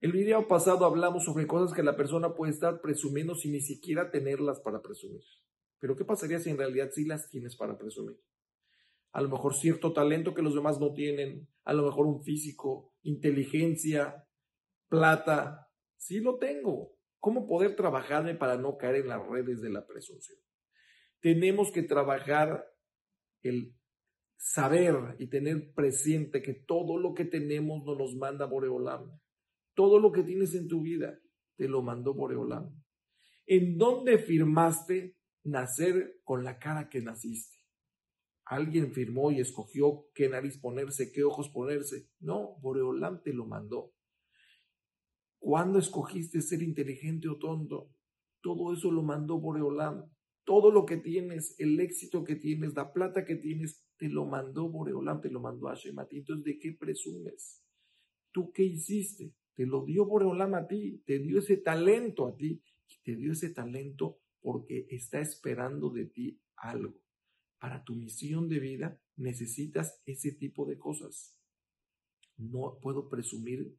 video pasado hablamos sobre cosas que la persona puede estar presumiendo sin ni siquiera tenerlas para presumir. Pero ¿qué pasaría si en realidad sí las tienes para presumir? A lo mejor cierto talento que los demás no tienen, a lo mejor un físico, inteligencia, plata. Sí lo tengo. ¿Cómo poder trabajarme para no caer en las redes de la presunción? Tenemos que trabajar el saber y tener presente que todo lo que tenemos nos manda Boreolam. Todo lo que tienes en tu vida te lo mandó Boreolam. ¿En dónde firmaste nacer con la cara que naciste? Alguien firmó y escogió qué nariz ponerse, qué ojos ponerse. No, Boreolam te lo mandó. ¿Cuándo escogiste ser inteligente o tonto? Todo eso lo mandó Boreolam. Todo lo que tienes, el éxito que tienes, la plata que tienes, te lo mandó Boreolam, te lo mandó Hashem. Entonces, ¿de qué presumes? ¿Tú qué hiciste? Te lo dio Boreolam a ti, te dio ese talento a ti, te dio ese talento porque está esperando de ti algo. Para tu misión de vida necesitas ese tipo de cosas. No puedo presumir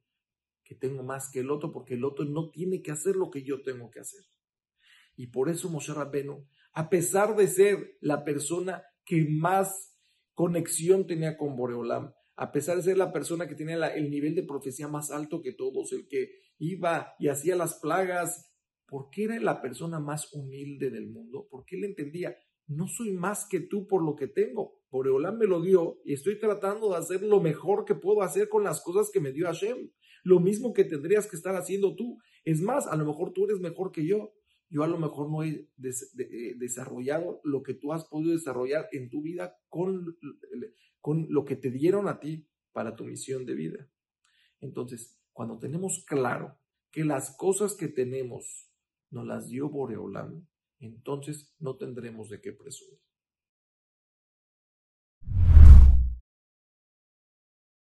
que tengo más que el otro porque el otro no tiene que hacer lo que yo tengo que hacer. Y por eso Moshe Rabbeinu, a pesar de ser la persona que más conexión tenía con Boreolam, a pesar de ser la persona que tenía el nivel de profecía más alto que todos, el que iba y hacía las plagas, porque era la persona más humilde del mundo, porque él entendía, no soy más que tú por lo que tengo. Boreolam me lo dio y estoy tratando de hacer lo mejor que puedo hacer con las cosas que me dio Hashem. Lo mismo que tendrías que estar haciendo tú. Es más, a lo mejor tú eres mejor que yo. Yo a lo mejor no he eh, desarrollado lo que tú has podido desarrollar en tu vida con, con lo que te dieron a ti para tu misión de vida. Entonces, cuando tenemos claro que las cosas que tenemos nos las dio Boreolam, entonces no tendremos de qué presumir.